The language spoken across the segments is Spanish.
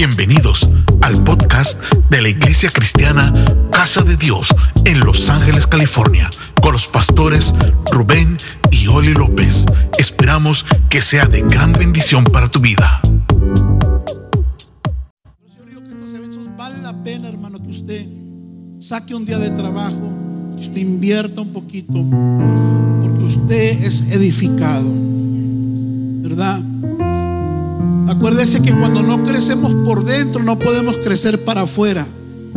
Bienvenidos al podcast de la Iglesia Cristiana Casa de Dios en Los Ángeles, California, con los pastores Rubén y Oli López. Esperamos que sea de gran bendición para tu vida. Vale la pena, hermano, que usted saque un día de trabajo, que usted invierta un poquito, porque usted es edificado, ¿verdad? Acuérdese que cuando no crecemos por dentro, no podemos crecer para afuera,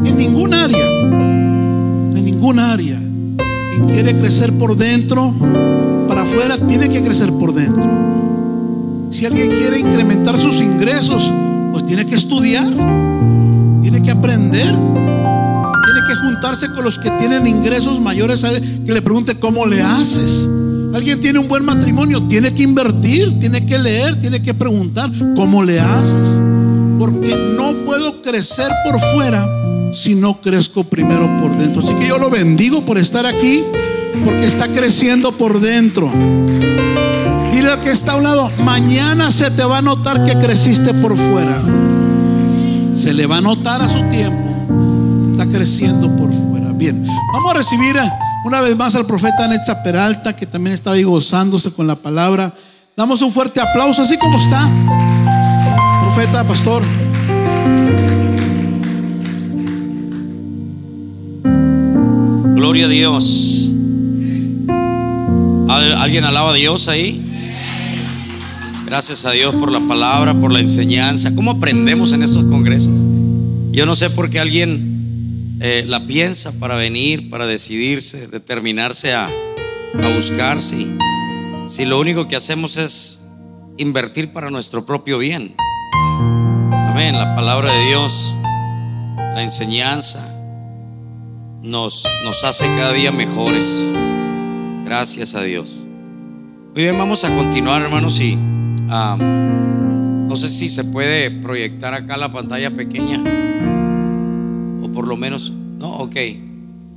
en ningún área, en ningún área. Quien quiere crecer por dentro, para afuera, tiene que crecer por dentro. Si alguien quiere incrementar sus ingresos, pues tiene que estudiar, tiene que aprender, tiene que juntarse con los que tienen ingresos mayores, a él, que le pregunte cómo le haces. Alguien tiene un buen matrimonio, tiene que invertir, tiene que leer, tiene que preguntar cómo le haces. Porque no puedo crecer por fuera si no crezco primero por dentro. Así que yo lo bendigo por estar aquí, porque está creciendo por dentro. Dile al que está a un lado, mañana se te va a notar que creciste por fuera. Se le va a notar a su tiempo. Está creciendo por fuera. Bien, vamos a recibir una vez más al profeta Netza Peralta, que también está ahí gozándose con la palabra. Damos un fuerte aplauso, así como está. Profeta, pastor. Gloria a Dios. ¿Al- ¿Alguien alaba a Dios ahí? Gracias a Dios por la palabra, por la enseñanza. ¿Cómo aprendemos en esos congresos? Yo no sé por qué alguien eh, la piensa para venir, para decidirse, determinarse a, a buscar si, lo único que hacemos es invertir para nuestro propio bien. Amén. La palabra de Dios, la enseñanza, nos, nos hace cada día mejores. Gracias a Dios. Muy bien, vamos a continuar, hermanos. Y ah, no sé si se puede proyectar acá la pantalla pequeña. Por lo menos. No, ok.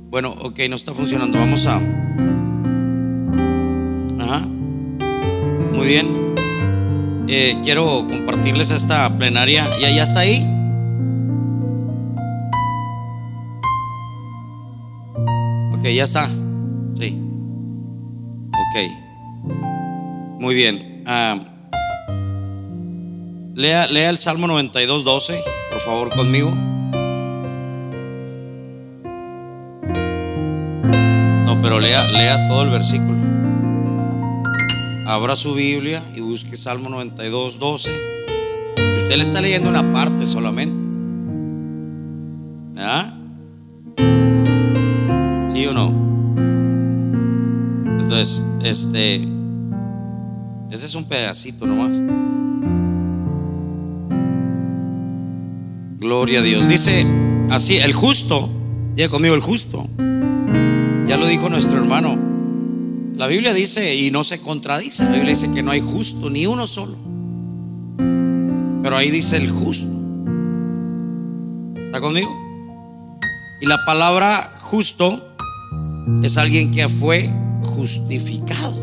Bueno, ok, no está funcionando. Vamos a. Ajá. Muy bien. Eh, quiero compartirles esta plenaria. ¿Ya, ya está ahí? Ok, ya está. Sí. Ok. Muy bien. Ah, lea, lea el Salmo 92, 12, por favor, conmigo. Pero lea, lea todo el versículo. Abra su Biblia y busque Salmo 92, 12. Y usted le está leyendo una parte solamente. ¿Ah? ¿Sí o no? Entonces, este, ese es un pedacito nomás. Gloria a Dios. Dice así, el justo, diga conmigo el justo. Dijo nuestro hermano. La Biblia dice, y no se contradice, la Biblia dice que no hay justo, ni uno solo. Pero ahí dice el justo. ¿Está conmigo? Y la palabra justo es alguien que fue justificado.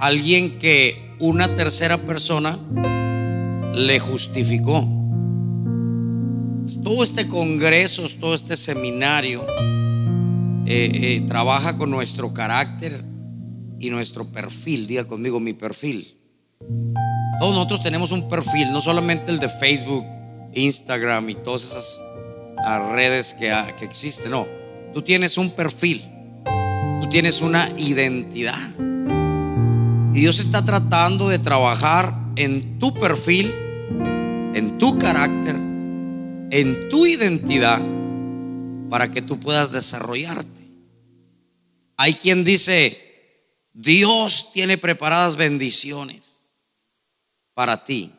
Alguien que una tercera persona le justificó. Todo este congreso, todo este seminario eh, eh, trabaja con nuestro carácter y nuestro perfil. Diga conmigo mi perfil. Todos nosotros tenemos un perfil, no solamente el de Facebook, Instagram y todas esas ah, redes que, que existen. No, tú tienes un perfil, tú tienes una identidad. Y Dios está tratando de trabajar en tu perfil, en tu carácter, en tu identidad, para que tú puedas desarrollarte. Hay quien dice, Dios tiene preparadas bendiciones para ti.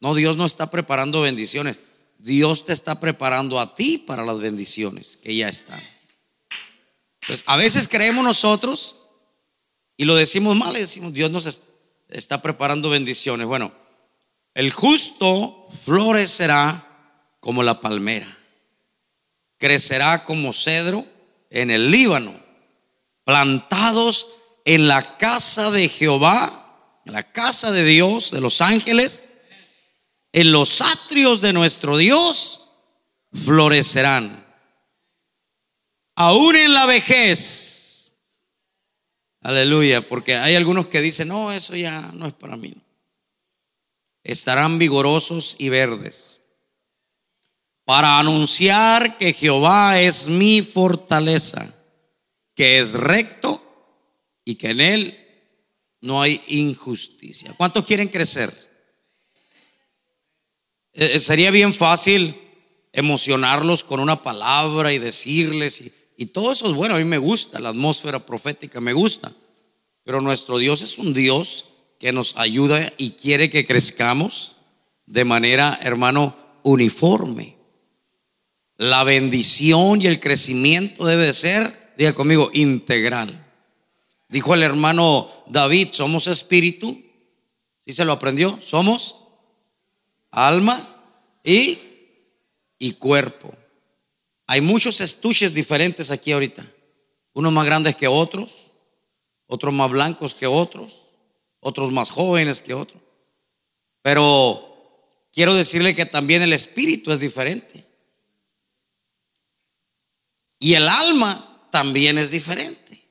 No, Dios no está preparando bendiciones. Dios te está preparando a ti para las bendiciones que ya están. Entonces, a veces creemos nosotros y lo decimos mal, decimos, Dios nos est- está preparando bendiciones. Bueno, el justo florecerá como la palmera, crecerá como cedro en el Líbano, plantados en la casa de Jehová, en la casa de Dios, de los ángeles, en los atrios de nuestro Dios florecerán. Aún en la vejez. Aleluya, porque hay algunos que dicen, no, eso ya no es para mí. Estarán vigorosos y verdes para anunciar que Jehová es mi fortaleza, que es recto y que en él no hay injusticia. ¿Cuántos quieren crecer? Eh, eh, sería bien fácil emocionarlos con una palabra y decirles, y, y todo eso es bueno, a mí me gusta, la atmósfera profética me gusta, pero nuestro Dios es un Dios que nos ayuda y quiere que crezcamos de manera, hermano, uniforme. La bendición y el crecimiento debe ser, diga conmigo, integral. Dijo el hermano David, somos espíritu. ¿Sí se lo aprendió? Somos alma y, y cuerpo. Hay muchos estuches diferentes aquí ahorita. Unos más grandes que otros, otros más blancos que otros, otros más jóvenes que otros. Pero quiero decirle que también el espíritu es diferente. Y el alma también es diferente.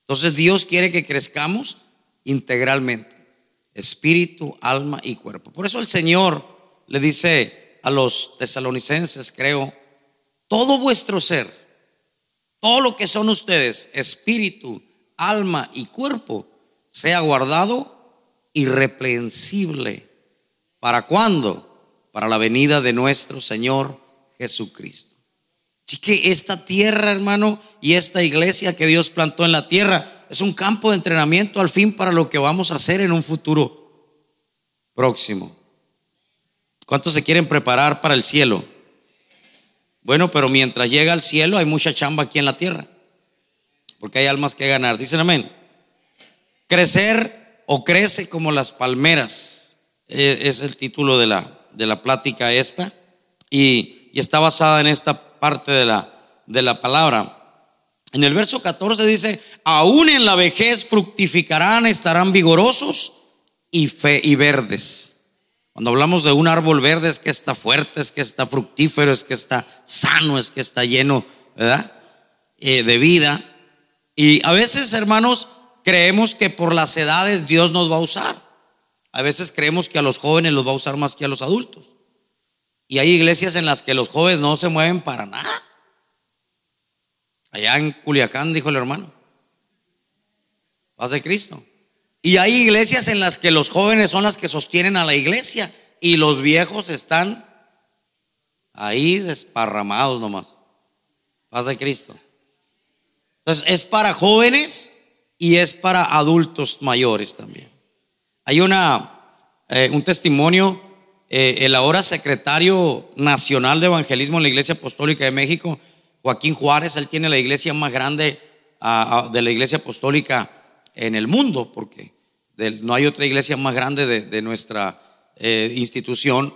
Entonces Dios quiere que crezcamos integralmente, espíritu, alma y cuerpo. Por eso el Señor le dice a los tesalonicenses, creo, todo vuestro ser, todo lo que son ustedes, espíritu, alma y cuerpo, sea guardado irreprensible. ¿Para cuándo? Para la venida de nuestro Señor Jesucristo. Así que esta tierra, hermano, y esta iglesia que Dios plantó en la tierra es un campo de entrenamiento al fin para lo que vamos a hacer en un futuro próximo. ¿Cuántos se quieren preparar para el cielo? Bueno, pero mientras llega al cielo hay mucha chamba aquí en la tierra, porque hay almas que ganar. Dicen amén. Crecer o crece como las palmeras eh, es el título de la, de la plática esta y, y está basada en esta parte de la, de la palabra. En el verso 14 dice, aún en la vejez fructificarán, estarán vigorosos y, fe, y verdes. Cuando hablamos de un árbol verde es que está fuerte, es que está fructífero, es que está sano, es que está lleno, ¿verdad? Eh, de vida. Y a veces, hermanos, creemos que por las edades Dios nos va a usar. A veces creemos que a los jóvenes los va a usar más que a los adultos. Y hay iglesias en las que los jóvenes no se mueven para nada. Allá en Culiacán, dijo el hermano. Paz de Cristo. Y hay iglesias en las que los jóvenes son las que sostienen a la iglesia y los viejos están ahí desparramados nomás. Paz de Cristo. Entonces es para jóvenes y es para adultos mayores también. Hay una, eh, un testimonio eh, el ahora secretario nacional de evangelismo en la Iglesia Apostólica de México, Joaquín Juárez, él tiene la iglesia más grande de la Iglesia Apostólica en el mundo, porque no hay otra iglesia más grande de, nuestra eh, institución,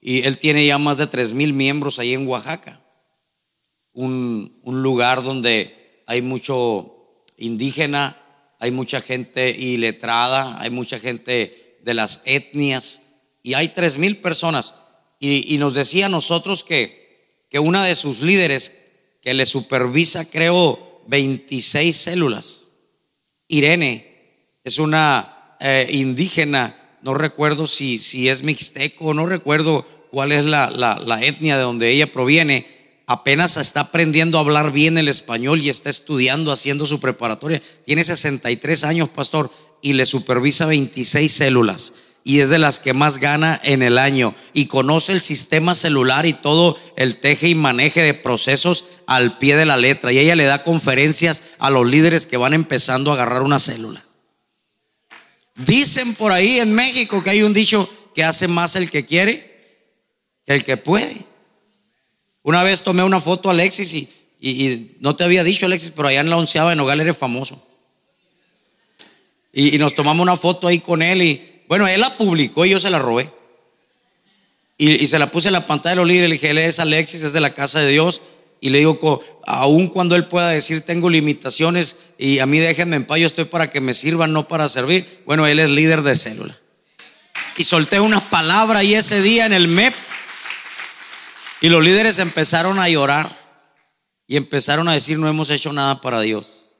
y él tiene ya más de tres mil miembros ahí en Oaxaca, un, un lugar donde hay mucho indígena, hay mucha gente iletrada, hay mucha gente de las etnias y hay tres mil personas. Y, nos decía a nosotros que, que una de sus líderes, que le supervisa, creo, 26 células, Irene, es una eh, indígena, no recuerdo si, si es mixteco, no recuerdo cuál es la, la etnia de donde ella proviene, apenas está aprendiendo a hablar bien el español y está estudiando, haciendo su preparatoria. Tiene 63 años, pastor, y le supervisa 26 células y es de las que más gana en el año y conoce el sistema celular y todo el teje y maneje de procesos al pie de la letra. Y ella le da conferencias a los líderes que van empezando a agarrar una célula. Dicen por ahí en México que hay un dicho que hace más el que quiere que el que puede. Una vez tomé una foto a Alexis y, no te había dicho Alexis, pero allá en la onceava de Nogal eres famoso. Y, y nos tomamos una foto ahí con él y bueno, él la publicó y yo se la robé. Y, se la puse en la pantalla de los líderes. Le dije, él es Alexis, es de la casa de Dios. Y le digo, aun cuando él pueda decir, tengo limitaciones y a mí déjenme en paz, yo estoy para que me sirvan, no para servir. Bueno, él es líder de célula. y solté una palabra y ese día en el MEP y los líderes empezaron a llorar y empezaron a decir no hemos hecho nada para Dios.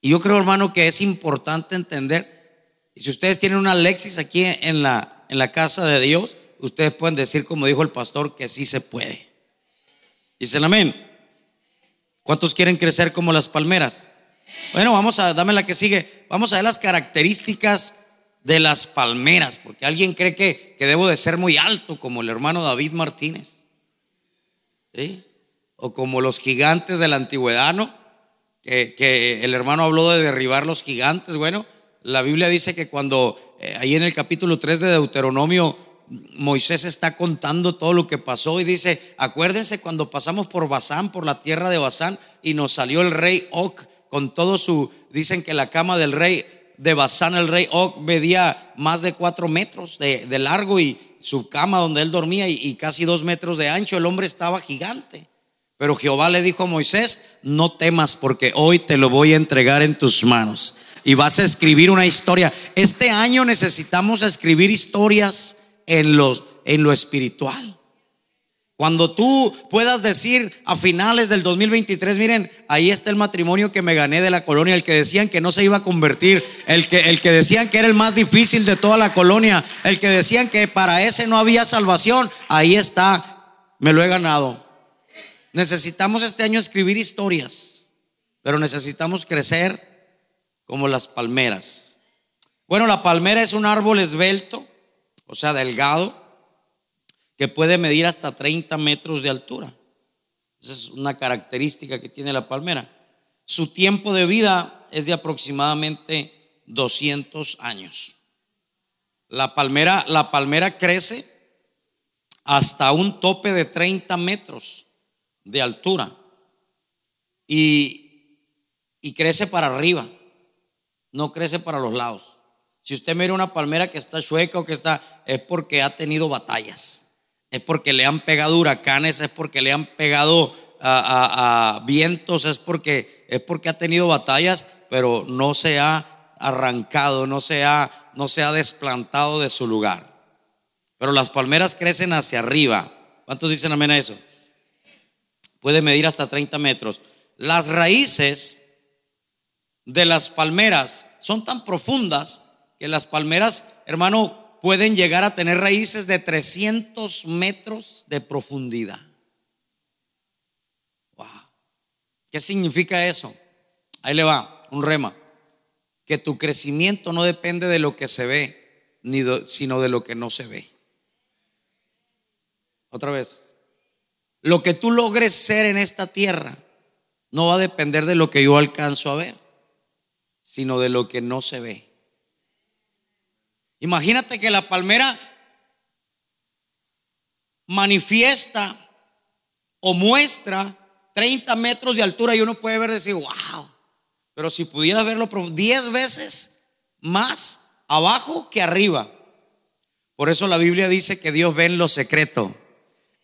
Y yo creo, hermano, que es importante entender, y si ustedes tienen una Alexis aquí en la, en la casa de Dios, ustedes pueden decir, como dijo el pastor, que sí se puede. Dicen amén. ¿Cuántos quieren crecer como las palmeras? Bueno, vamos a, dame la que sigue. Vamos a ver las características de las palmeras, porque alguien cree que, que debo de ser muy alto como el hermano David Martínez. ¿Sí? O como los gigantes de la antigüedad, ¿no? Que, que, el hermano habló de derribar los gigantes. Bueno, la Biblia dice que cuando eh, ahí en el capítulo 3 de Deuteronomio Moisés está contando todo lo que pasó y dice, acuérdense cuando pasamos por Basán, por la tierra de Basán, y nos salió el rey Oc con todo su, dicen que la cama del rey de Basán, el rey Oc, medía más de cuatro metros de, largo y su cama donde él dormía y, y casi dos metros de ancho, el hombre estaba gigante. Pero Jehová le dijo a Moisés, no temas porque hoy te lo voy a entregar en tus manos y vas a escribir una historia. Este año necesitamos escribir historias en, en lo espiritual. Cuando tú puedas decir a finales del 2023, miren, ahí está el matrimonio que me gané de la colonia, el que decían que no se iba a convertir, el que, el que decían que era el más difícil de toda la colonia, el que decían que para ese no había salvación, ahí está, me lo he ganado. Necesitamos este año escribir historias, pero necesitamos crecer como las palmeras. Bueno, la palmera es un árbol esbelto, o sea, delgado, que puede medir hasta 30 metros de altura. Esa es una característica que tiene la palmera. Su tiempo de vida es de aproximadamente 200 años. La palmera, la palmera crece hasta un tope de 30 metros de altura y, y crece para arriba, no crece para los lados. Si usted mira una palmera que está chueca o que está, es porque ha tenido batallas, es porque le han pegado huracanes, es porque le han pegado a, vientos, es porque, es porque ha tenido batallas, pero no se ha arrancado, no se ha, no se ha desplantado de su lugar. Pero las palmeras crecen hacia arriba. ¿Cuántos dicen amén a eso? Puede medir hasta 30 metros. Las raíces de las palmeras son tan profundas que las palmeras, hermano, pueden llegar a tener raíces de 300 metros de profundidad. Wow. ¿Qué significa eso? Ahí le va, un rema. Que tu crecimiento no depende de lo que se ve, sino de lo que no se ve. Otra vez. Lo que tú logres ser en esta tierra no va a depender de lo que yo alcanzo a ver, sino de lo que no se ve. Imagínate que la palmera manifiesta o muestra 30 metros de altura y uno puede ver y decir, wow. Pero si pudiera verlo 10 veces más abajo que arriba. Por eso la Biblia dice que Dios ve en lo secreto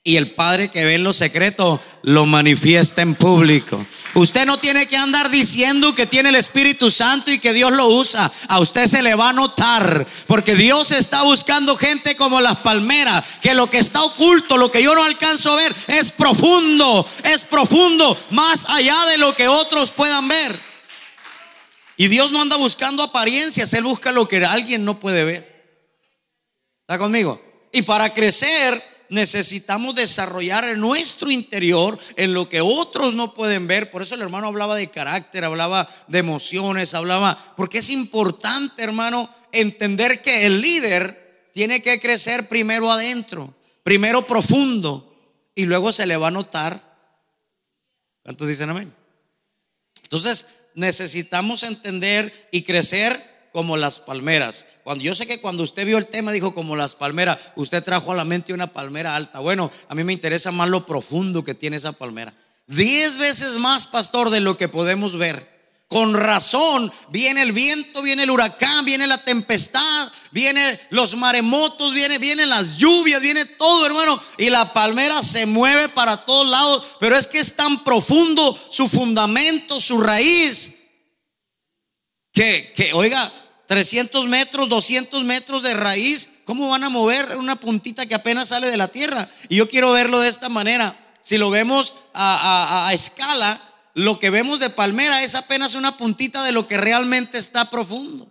y el Padre que ve en lo secreto lo manifiesta en público. Usted no tiene que andar diciendo que tiene el Espíritu Santo y que Dios lo usa. A usted se le va a notar. Porque Dios está buscando gente como las palmeras. Que lo que está oculto, lo que yo no alcanzo a ver, es profundo. Es profundo. Más allá de lo que otros puedan ver. Y Dios no anda buscando apariencias. Él busca lo que alguien no puede ver. ¿Está conmigo? Y para crecer necesitamos desarrollar en nuestro interior, en lo que otros no pueden ver. Por eso el hermano hablaba de carácter, hablaba de emociones, hablaba, porque es importante, hermano, entender que el líder tiene que crecer primero adentro, primero profundo, y luego se le va a notar. ¿Cuántos dicen amén? Entonces, necesitamos entender y crecer como las palmeras. Cuando yo sé que cuando usted vio el tema dijo como las palmeras, usted trajo a la mente una palmera alta. Bueno, a mí me interesa más lo profundo que tiene esa palmera. Diez veces más, pastor, de lo que podemos ver. Con razón viene el viento, viene el huracán, viene la tempestad, vienen los maremotos, viene, vienen las lluvias, viene todo, hermano. Y la palmera se mueve para todos lados. Pero es que es tan profundo su fundamento, su raíz, que, que oiga, 300 metros, 200 metros de raíz, ¿cómo van a mover una puntita que apenas sale de la tierra? Y yo quiero verlo de esta manera. Si lo vemos a, a escala, lo que vemos de palmera es apenas una puntita de lo que realmente está profundo,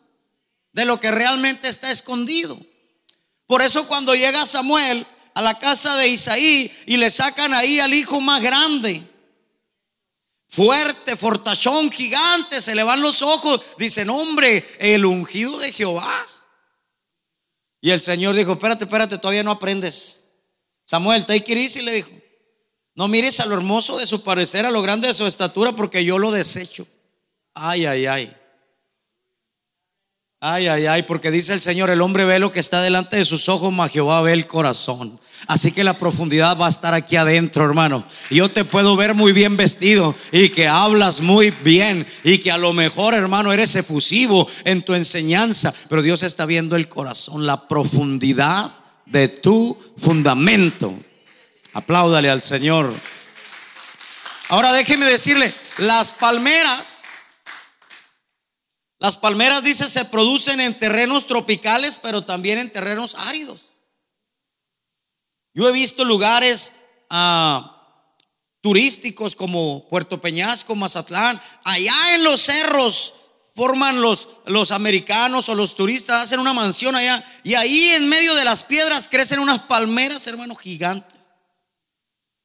de lo que realmente está escondido. Por eso cuando llega Samuel a la casa de Isaí y le sacan ahí al hijo más grande, fuerte, fortachón, gigante, se le van los ojos, dicen, hombre, el ungido de Jehová. Y el Señor dijo, espérate, espérate, todavía no aprendes. Samuel, te y le dijo, no mires a lo hermoso de su parecer, a lo grande de su estatura, porque yo lo desecho. Ay, ay, ay. Ay, ay, ay, porque dice el Señor, el hombre ve lo que está delante de sus ojos, mas Jehová ve el corazón. Así que la profundidad va a estar aquí adentro, hermano. Yo te puedo ver muy bien vestido y que hablas muy bien y que a lo mejor, hermano, eres efusivo en tu enseñanza, pero Dios está viendo el corazón, la profundidad de tu fundamento. Apláudale al Señor. Ahora déjeme decirle, las palmeras, las palmeras dice se producen en terrenos tropicales, pero también en terrenos áridos. Yo he visto lugares ah, turísticos como Puerto Peñasco, Mazatlán, allá en los cerros forman los, los americanos o los turistas, hacen una mansión allá y ahí en medio de las piedras crecen unas palmeras, hermano, gigantes.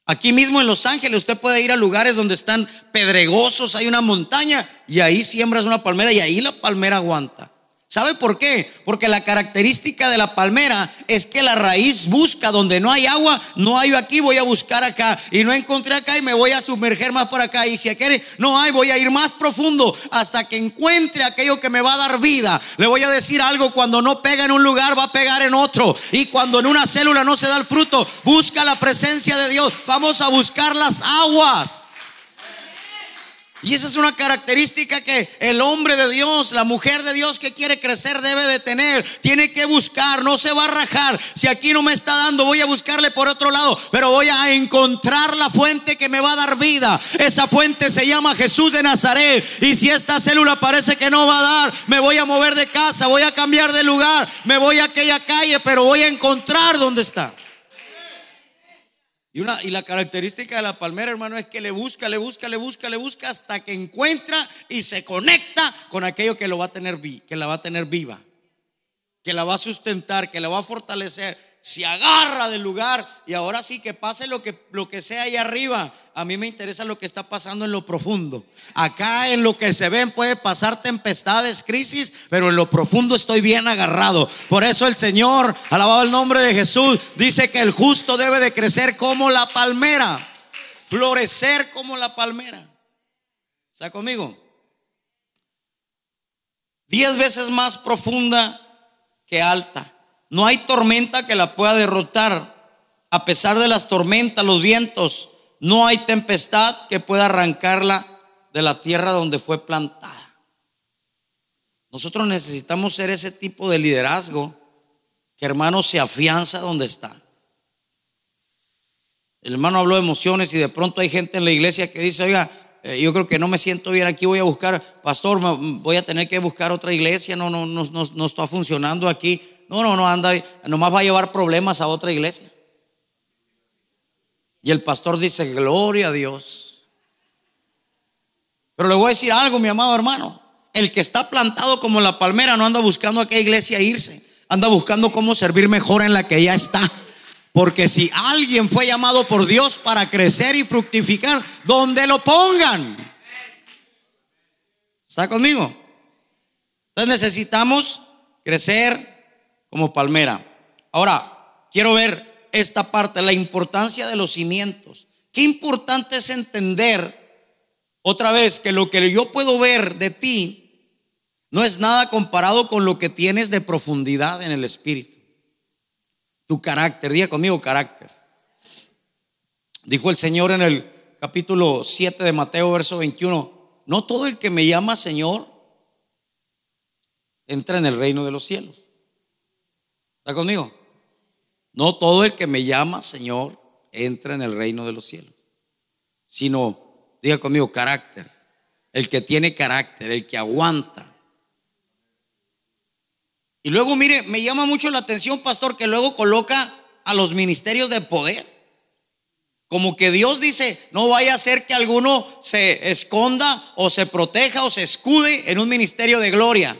Aquí mismo en Los Ángeles usted puede ir a lugares donde están pedregosos, hay una montaña y ahí siembras una palmera y ahí la palmera aguanta. ¿Sabe por qué? Porque la característica de la palmera es que la raíz busca donde no hay agua, no hay aquí, voy a buscar acá. Y no encontré acá y me voy a sumerger más por acá. Y si aquí no hay, voy a ir más profundo hasta que encuentre aquello que me va a dar vida. Le voy a decir algo, cuando no pega en un lugar, va a pegar en otro. Y cuando en una célula no se da el fruto, busca la presencia de Dios. Vamos a buscar las aguas. Y esa es una característica que el hombre de Dios, la mujer de Dios que quiere crecer debe de tener. Tiene que buscar, no se va a rajar. Si aquí no me está dando, voy a buscarle por otro lado, pero voy a encontrar la fuente que me va a dar vida. Esa fuente se llama Jesús de Nazaret. Y si esta célula parece que no va a dar, me voy a mover de casa, voy a cambiar de lugar, me voy a aquella calle, pero voy a encontrar dónde está. Y, una, y la característica de la palmera, hermano, es que le busca, le busca, le busca, le busca hasta que encuentra y se conecta con aquello que lo va a tener, que la va a tener viva, que la va a sustentar, que la va a fortalecer se agarra del lugar y ahora sí que pase lo que, lo que sea ahí arriba. A mí me interesa lo que está pasando en lo profundo. Acá en lo que se ven puede pasar tempestades, crisis, pero en lo profundo estoy bien agarrado. Por eso el Señor, alabado el nombre de Jesús, dice que el justo debe de crecer como la palmera, florecer como la palmera. ¿Está conmigo? Diez veces más profunda que alta. No hay tormenta que la pueda derrotar. A pesar de las tormentas, los vientos, no hay tempestad que pueda arrancarla de la tierra donde fue plantada. Nosotros necesitamos ser ese tipo de liderazgo que hermano se afianza donde está. El hermano habló de emociones y de pronto hay gente en la iglesia que dice, oiga, eh, yo creo que no me siento bien aquí, voy a buscar, pastor, voy a tener que buscar otra iglesia, no, no, no, no, no está funcionando aquí. No, no, no anda, nomás va a llevar problemas a otra iglesia. Y el pastor dice, gloria a Dios. Pero le voy a decir algo, mi amado hermano. El que está plantado como la palmera no anda buscando a qué iglesia irse. Anda buscando cómo servir mejor en la que ya está. Porque si alguien fue llamado por Dios para crecer y fructificar, donde lo pongan. ¿Está conmigo? Entonces necesitamos crecer, como palmera. Ahora, quiero ver esta parte, la importancia de los cimientos. Qué importante es entender otra vez que lo que yo puedo ver de ti no es nada comparado con lo que tienes de profundidad en el espíritu. Tu carácter, diga conmigo carácter. Dijo el Señor en el capítulo 7 de Mateo, verso 21, no todo el que me llama Señor entra en el reino de los cielos. ¿Está conmigo? No todo el que me llama Señor entra en el reino de los cielos, sino, diga conmigo, carácter. El que tiene carácter, el que aguanta. Y luego, mire, me llama mucho la atención, pastor, que luego coloca a los ministerios de poder. Como que Dios dice, no vaya a ser que alguno se esconda o se proteja o se escude en un ministerio de gloria.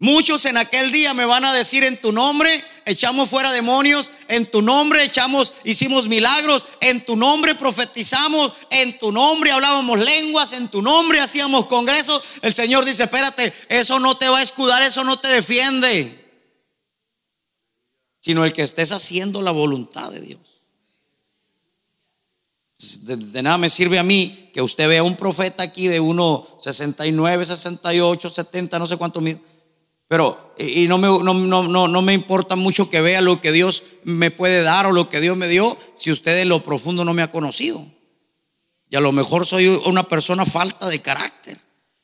Muchos en aquel día me van a decir en tu nombre echamos fuera demonios, en tu nombre echamos, hicimos milagros, en tu nombre profetizamos, en tu nombre hablábamos lenguas, en tu nombre hacíamos congresos. El Señor dice, espérate, eso no te va a escudar, eso no te defiende, sino el que estés haciendo la voluntad de Dios. De, nada me sirve a mí que usted vea un profeta aquí de 1,69, 68, 70, no sé cuánto mil pero, y no me, no, no, no, me importa mucho que vea lo que Dios me puede dar o lo que Dios me dio si usted en lo profundo no me ha conocido. Y a lo mejor soy una persona falta de carácter.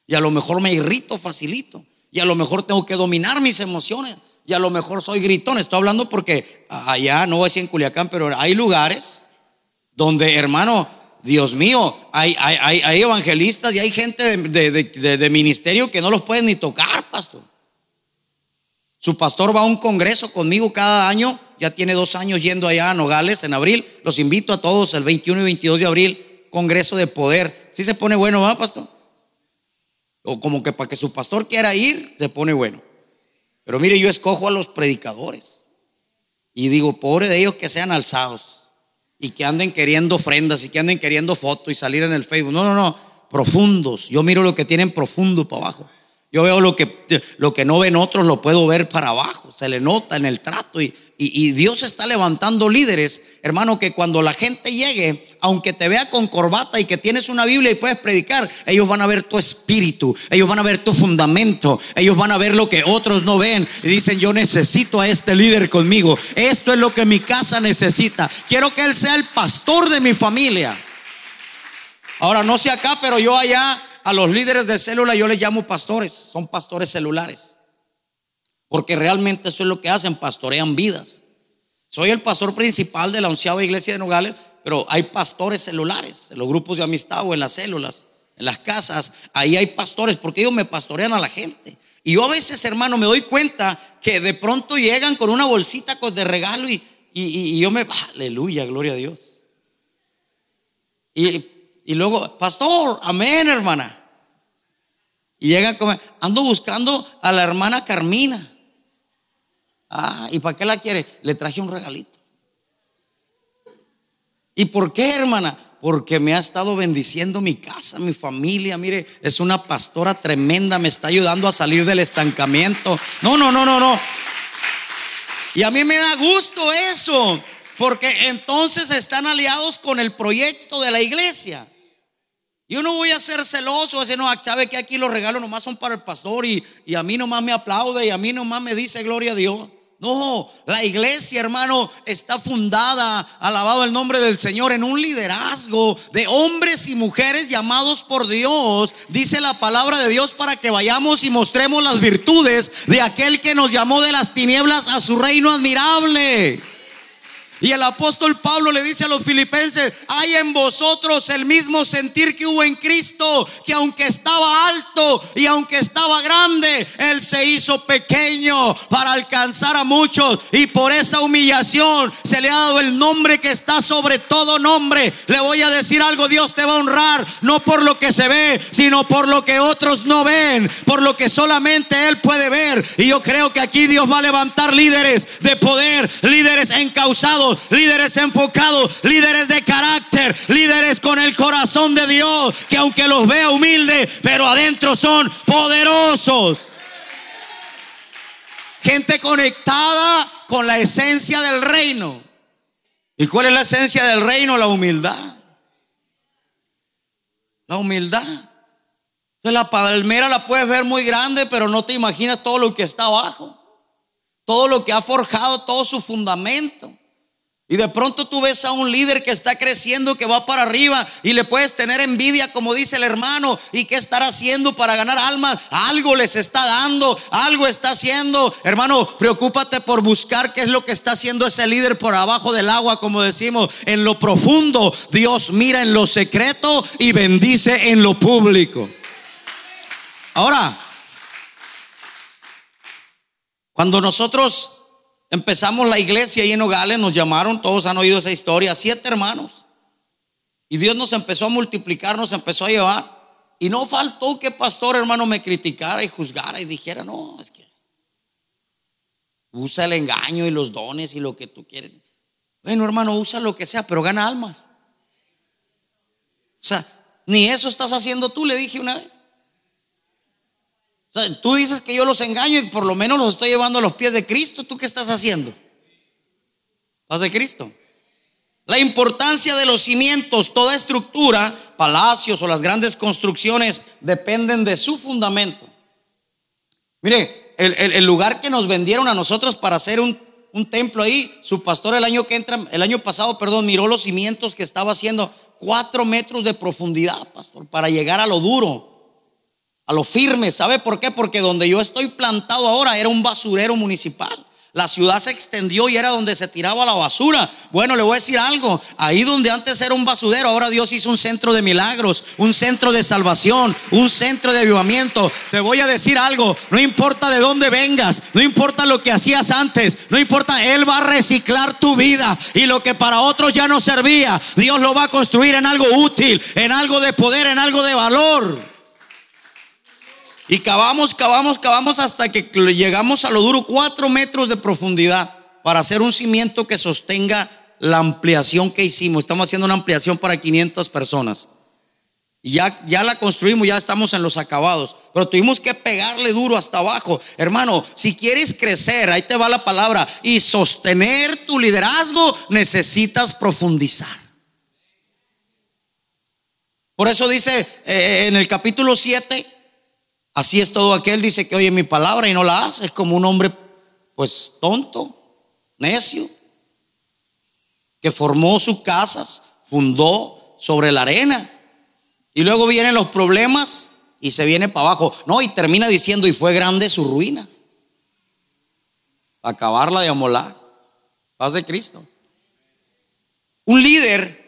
Y a lo mejor me irrito facilito. Y a lo mejor tengo que dominar mis emociones. Y a lo mejor soy gritón. Estoy hablando porque allá, no voy a decir en Culiacán, pero hay lugares donde, hermano, Dios mío, hay, hay, hay evangelistas y hay gente de, de, de ministerio que no los pueden ni tocar, pastor. Su pastor va a un congreso conmigo cada año, ya tiene dos años yendo allá a Nogales en abril. Los invito a todos el 21 y 22 de abril, congreso de poder. Si se pone bueno, ¿va, pastor? O como que para que su pastor quiera ir, se pone bueno. Pero mire, yo escojo a los predicadores y digo, pobre de ellos que sean alzados y que anden queriendo ofrendas y que anden queriendo fotos y salir en el Facebook. No, no, no, profundos. Yo miro lo que tienen profundo para abajo. Yo veo lo que, lo que no ven otros, lo puedo ver para abajo. Se le nota en el trato. Y, y, Dios está levantando líderes, hermano, que cuando la gente llegue, aunque te vea con corbata y que tienes una Biblia y puedes predicar, ellos van a ver tu espíritu, ellos van a ver tu fundamento, ellos van a ver lo que otros no ven. Y dicen, yo necesito a este líder conmigo. Esto es lo que mi casa necesita. Quiero que él sea el pastor de mi familia. Ahora, no sé acá, pero yo allá a los líderes de célula yo les llamo pastores, son pastores celulares. Porque realmente eso es lo que hacen, pastorean vidas. Soy el pastor principal de la onceava iglesia de Nogales, pero hay pastores celulares, en los grupos de amistad o en las células, en las casas, ahí hay pastores, porque ellos me pastorean a la gente. Y yo a veces, hermano, me doy cuenta que de pronto llegan con una bolsita de regalo y, y, yo me, aleluya, gloria a Dios. Y y luego, pastor, amén, hermana. Y llega como, ando buscando a la hermana Carmina. Ah, ¿y para qué la quiere? Le traje un regalito. ¿Y por qué, hermana? Porque me ha estado bendiciendo mi casa, mi familia. Mire, es una pastora tremenda, me está ayudando a salir del estancamiento. No, no, no, no, no. Y a mí me da gusto eso, porque entonces están aliados con el proyecto de la iglesia. Yo no voy a ser celoso, decir, no, sabe que aquí los regalos nomás son para el pastor y, y a mí nomás me aplaude y a mí nomás me dice gloria a Dios. No, la iglesia, hermano, está fundada, alabado el nombre del Señor, en un liderazgo de hombres y mujeres llamados por Dios. Dice la palabra de Dios para que vayamos y mostremos las virtudes de aquel que nos llamó de las tinieblas a su reino admirable. Y el apóstol Pablo le dice a los filipenses, hay en vosotros el mismo sentir que hubo en Cristo, que aunque estaba alto y aunque estaba grande, Él se hizo pequeño para alcanzar a muchos. Y por esa humillación se le ha dado el nombre que está sobre todo nombre. Le voy a decir algo, Dios te va a honrar, no por lo que se ve, sino por lo que otros no ven, por lo que solamente Él puede ver. Y yo creo que aquí Dios va a levantar líderes de poder, líderes encausados líderes enfocados, líderes de carácter, líderes con el corazón de Dios, que aunque los vea humildes, pero adentro son poderosos. Gente conectada con la esencia del reino. ¿Y cuál es la esencia del reino? La humildad. La humildad. Entonces la palmera la puedes ver muy grande, pero no te imaginas todo lo que está abajo. Todo lo que ha forjado, todo su fundamento. Y de pronto tú ves a un líder que está creciendo, que va para arriba y le puedes tener envidia, como dice el hermano, y qué estará haciendo para ganar almas. Algo les está dando, algo está haciendo. Hermano, preocúpate por buscar qué es lo que está haciendo ese líder por abajo del agua, como decimos, en lo profundo. Dios mira en lo secreto y bendice en lo público. Ahora, Cuando nosotros empezamos la iglesia ahí en Nogales, nos llamaron, todos han oído esa historia, siete hermanos. Y Dios nos empezó a multiplicar, nos empezó a llevar. Y no faltó que pastor hermano me criticara y juzgara y dijera, no, es que usa el engaño y los dones y lo que tú quieres. Bueno, hermano, usa lo que sea, pero gana almas. O sea, ni eso estás haciendo tú, le dije una vez. Tú dices que yo los engaño y por lo menos los estoy llevando a los pies de Cristo. ¿Tú qué estás haciendo? ¿Vas de Cristo? La importancia de los cimientos, toda estructura, palacios o las grandes construcciones dependen de su fundamento. Mire, el, lugar que nos vendieron a nosotros para hacer un, un, templo ahí, su pastor el año que entra, el año pasado, perdón, miró los cimientos que estaba haciendo, cuatro metros de profundidad, pastor, para llegar a lo duro, a lo firme. ¿Sabe por qué? Porque donde yo estoy plantado ahora era un basurero municipal. La ciudad se extendió y era donde se tiraba la basura. Bueno, le voy a decir algo. Ahí donde antes era un basurero, ahora Dios hizo un centro de milagros, un centro de salvación, un centro de avivamiento. Te voy a decir algo. No importa de dónde vengas, no importa lo que hacías antes, no importa. Él va a reciclar tu vida y lo que para otros ya no servía, Dios lo va a construir en algo útil, en algo de poder, en algo de valor. Y cavamos, cavamos, cavamos hasta que llegamos a lo duro, cuatro metros de profundidad para hacer un cimiento que sostenga la ampliación que hicimos. Estamos haciendo una ampliación para 500 personas. Ya, ya la construimos, ya estamos en los acabados. Pero tuvimos que pegarle duro hasta abajo. Hermano, si quieres crecer, ahí te va la palabra, y sostener tu liderazgo, necesitas profundizar. Por eso dice eh, en el capítulo 7, Así es todo aquel, dice que oye mi palabra y no la hace. Es como un hombre, pues tonto, necio, que formó sus casas, fundó sobre la arena. Y luego vienen los problemas y se viene para abajo. No, y termina diciendo, y fue grande su ruina. Acabarla de amolar. Paz de Cristo. Un líder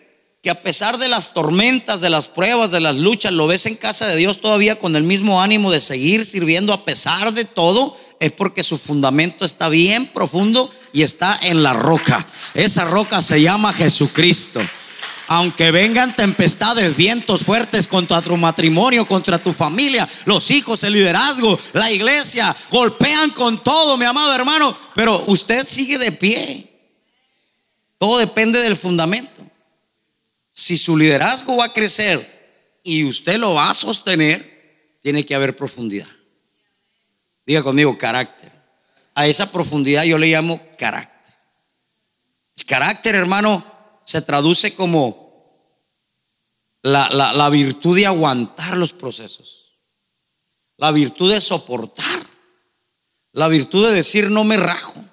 que a pesar de las tormentas, de las pruebas, de las luchas, lo ves en casa de Dios todavía con el mismo ánimo de seguir sirviendo a pesar de todo, es porque su fundamento está bien profundo y está en la roca. Esa roca se llama Jesucristo. Aunque vengan tempestades, vientos fuertes contra tu matrimonio, contra tu familia, los hijos, el liderazgo, la iglesia, golpean con todo, mi amado hermano, pero usted sigue de pie. Todo depende del fundamento. Si su liderazgo va a crecer y usted lo va a sostener, tiene que haber profundidad. Diga conmigo, carácter. A esa profundidad yo le llamo carácter. El carácter, hermano, se traduce como la, la virtud de aguantar los procesos, la virtud de soportar, la virtud de decir no me rajo,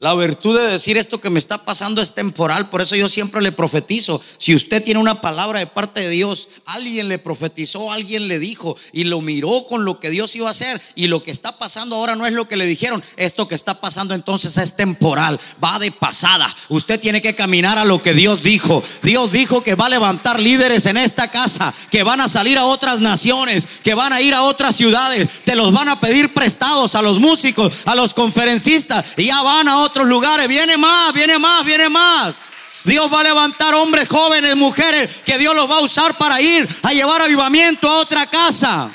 la virtud de decir esto que me está pasando es temporal, por eso yo siempre le profetizo. Si usted tiene una palabra de parte de Dios, alguien le profetizó, alguien le dijo y lo miró con lo que Dios iba a hacer y lo que está pasando ahora no es lo que le dijeron, esto que está pasando entonces es temporal, va de pasada. Usted tiene que caminar a lo que Dios dijo. Dios dijo que va a levantar líderes en esta casa, que van a salir a otras naciones, que van a ir a otras ciudades, te los van a pedir prestados a los músicos, a los conferencistas y ya van a otros lugares. Viene más, viene más, viene más. Dios va a levantar hombres, jóvenes, mujeres, que Dios los va a usar para ir a llevar avivamiento a otra casa.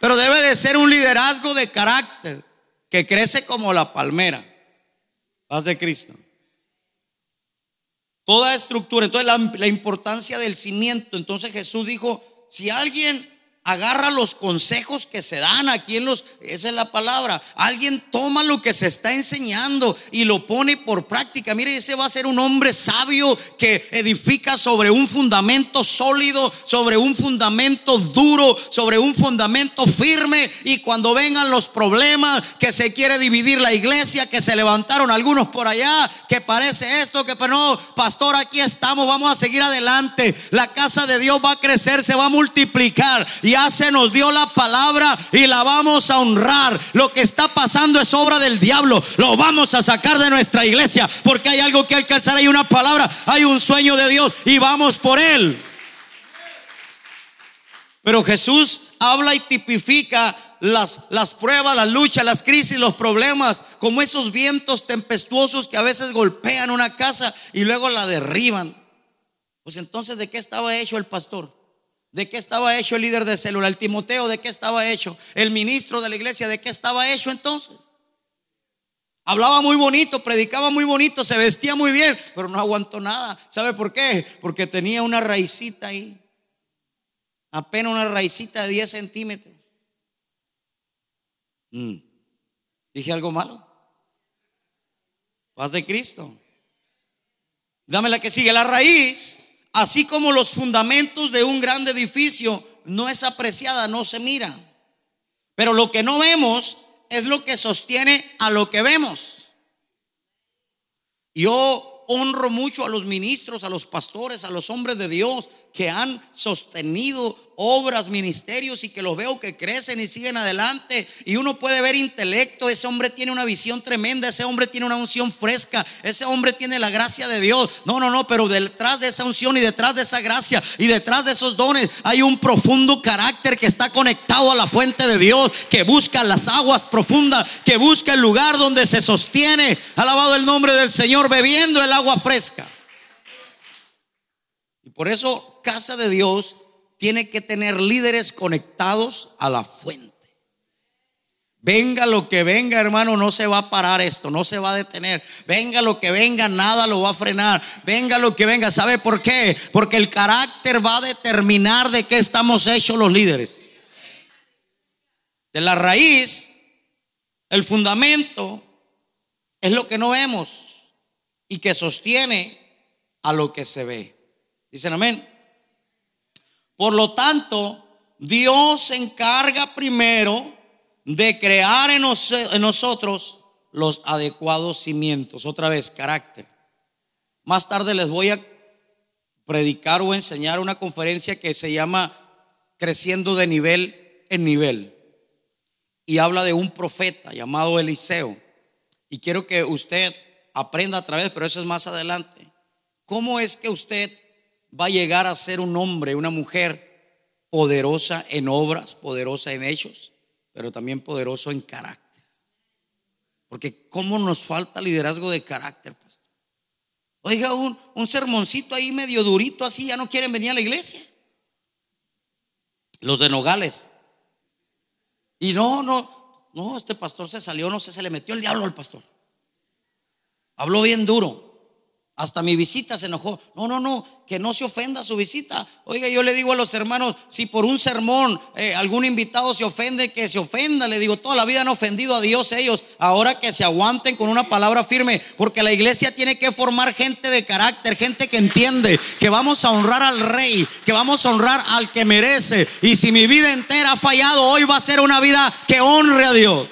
Pero debe de ser un liderazgo de carácter que crece como la palmera. Paz de Cristo. Toda estructura. Entonces la, la importancia del cimiento. Entonces Jesús dijo, si alguien agarra los consejos que se dan aquí en los, esa es la palabra. Alguien toma lo que se está enseñando y lo pone por práctica. Mire, ese va a ser un hombre sabio que edifica sobre un fundamento sólido, sobre un fundamento duro, sobre un fundamento firme. Y cuando vengan los problemas, que se quiere dividir la iglesia, que se levantaron algunos por allá, que parece esto, que pero no, pastor, aquí estamos, vamos a seguir adelante. La casa de Dios va a crecer, se va a multiplicar. Y se nos dio la palabra y la vamos a honrar. Lo que está pasando es obra del diablo. Lo vamos a sacar de nuestra iglesia porque hay algo que alcanzar. Hay una palabra, hay un sueño de Dios y vamos por él. Pero Jesús habla y tipifica las, las pruebas, las luchas, las crisis, los problemas, como esos vientos tempestuosos que a veces golpean una casa y luego la derriban. Pues entonces, ¿de qué estaba hecho el pastor? ¿De qué estaba hecho el líder de célula? El Timoteo, ¿de qué estaba hecho? El ministro de la iglesia, ¿de qué estaba hecho entonces? Hablaba muy bonito, predicaba muy bonito, se vestía muy bien, pero no aguantó nada. ¿Sabe por qué? Porque tenía una raicita ahí. Apenas una raicita de 10 centímetros. Mm. ¿Dije algo malo? Paz de Cristo. Dame la que sigue. La raíz, así como los fundamentos de un gran edificio, no es apreciada, no se mira. Pero lo que no vemos es lo que sostiene a lo que vemos. Yo honro mucho a los ministros, a los pastores, a los hombres de Dios que han sostenido obras, ministerios y que los veo que crecen y siguen adelante. Y uno puede ver intelecto, ese hombre tiene una visión tremenda, ese hombre tiene una unción fresca, ese hombre tiene la gracia de Dios. No, no, no, pero detrás de esa unción y detrás de esa gracia y detrás de esos dones hay un profundo carácter que está conectado a la fuente de Dios, que busca las aguas profundas, que busca el lugar donde se sostiene, alabado el nombre del Señor, bebiendo el agua fresca. Y por eso, casa de Dios tiene que tener líderes conectados a la fuente. Venga lo que venga, hermano, no se va a parar esto, no se va a detener. Venga lo que venga, nada lo va a frenar. Venga lo que venga, ¿sabe por qué? Porque el carácter va a determinar de qué estamos hechos los líderes. De la raíz, el fundamento, es lo que no vemos y que sostiene a lo que se ve. Dicen amén. Por lo tanto, Dios se encarga primero de crear en, nosotros los adecuados cimientos. Otra vez, carácter. Más tarde les voy a predicar o enseñar una conferencia que se llama Creciendo de nivel en nivel. Y habla de un profeta llamado Eliseo. Y quiero que usted aprenda a través, pero eso es más adelante. ¿Cómo es que usted va a llegar a ser un hombre, una mujer poderosa en obras, poderosa en hechos, pero también poderoso en carácter. Porque ¿cómo nos falta liderazgo de carácter, pastor? Oiga, un, un sermoncito ahí medio durito así, ya no quieren venir a la iglesia. Los de Nogales. Y no, no, no, este pastor se salió, no sé, se le metió el diablo al pastor. Habló bien duro. Hasta mi visita se enojó. No, no, no, que no se ofenda su visita. Oiga, yo le digo a los hermanos, si por un sermón eh, algún invitado se ofende, que se ofenda. Le digo, toda la vida han ofendido a Dios ellos. Ahora que se aguanten con una palabra firme, porque la iglesia tiene que formar gente de carácter, gente que entiende que vamos a honrar al rey, que vamos a honrar al que merece. Y si mi vida entera ha fallado, hoy va a ser una vida que honre a Dios.